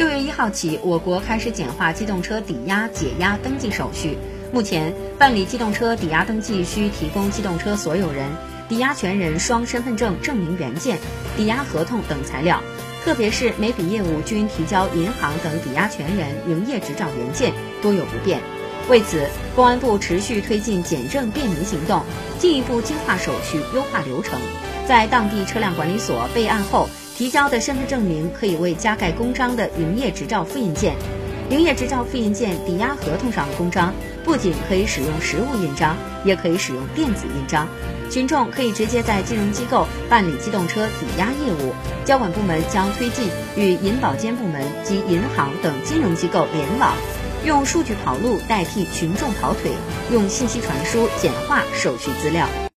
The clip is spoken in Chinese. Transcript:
六月一号起，我国开始简化机动车抵押、解押登记手续。目前，办理机动车抵押登记需提供机动车所有人、抵押权人双身份证证明原件、抵押合同等材料，特别是每笔业务均提交银行等抵押权人营业执照原件，多有不便。为此，公安部持续推进简政便民行动，进一步精化手续、优化流程。在当地车辆管理所备案后，提交的身份证明可以为加盖公章的营业执照复印件。营业执照复印件抵押合同上的公章，不仅可以使用实物印章，也可以使用电子印章。群众可以直接在金融机构办理机动车抵押业务，交管部门将推进与银保监部门及银行等金融机构联网。用数据跑路代替群众跑腿，用信息传输简化手续资料。